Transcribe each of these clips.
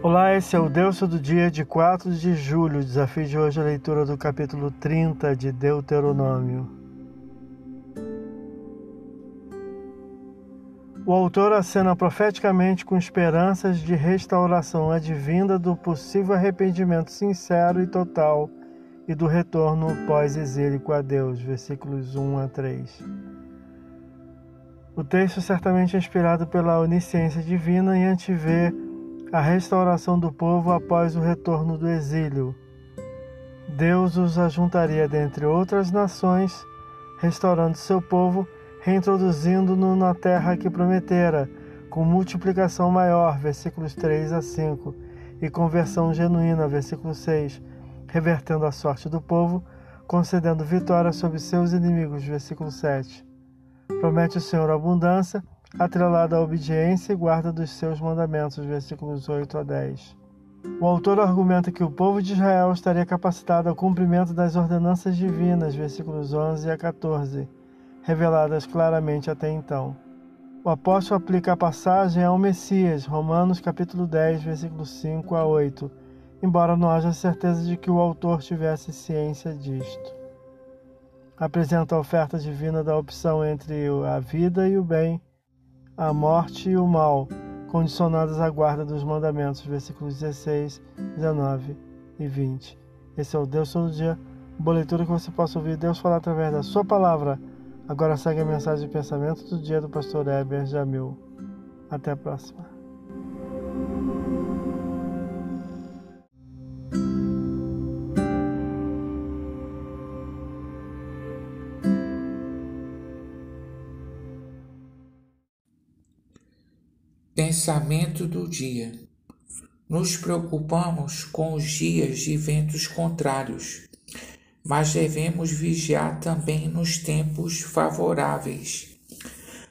Olá, esse é o Deus do dia de 4 de julho. O desafio de hoje é a leitura do capítulo 30 de Deuteronômio. O autor acena profeticamente com esperanças de restauração advinda do possível arrependimento sincero e total e do retorno pós-exílico a Deus. Versículos 1 a 3. O texto certamente é inspirado pela onisciência divina e antevê a restauração do povo após o retorno do exílio. Deus os ajuntaria dentre outras nações, restaurando seu povo, reintroduzindo-no na terra que prometera, com multiplicação maior, versículos 3 a 5, e conversão genuína, versículo 6, revertendo a sorte do povo, concedendo vitória sobre seus inimigos, versículo 7. Promete o Senhor abundância atrelada à obediência e guarda dos seus mandamentos, versículos 8 a 10. O autor argumenta que o povo de Israel estaria capacitado ao cumprimento das ordenanças divinas, versículos 11 a 14, reveladas claramente até então. O apóstolo aplica a passagem ao Messias, Romanos capítulo 10, versículos 5 a 8, embora não haja certeza de que o autor tivesse ciência disto. Apresenta a oferta divina da opção entre a vida e o bem, a morte e o mal, condicionadas à guarda dos mandamentos, versículos 16, 19 e 20. Esse é o Deus todo dia, boa leitura que você possa ouvir Deus falar através da sua palavra. Agora segue a mensagem de pensamento do dia do pastor Heber Jamil. Até a próxima. Pensamento do dia. Nos preocupamos com os dias de ventos contrários, mas devemos vigiar também nos tempos favoráveis.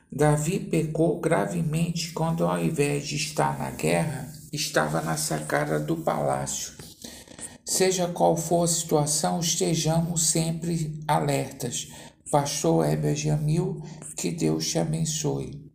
Davi pecou gravemente quando, ao invés de estar na guerra, estava na sacada do palácio. Seja qual for a situação, estejamos sempre alertas. Pastor Heber Jamil, que Deus te abençoe.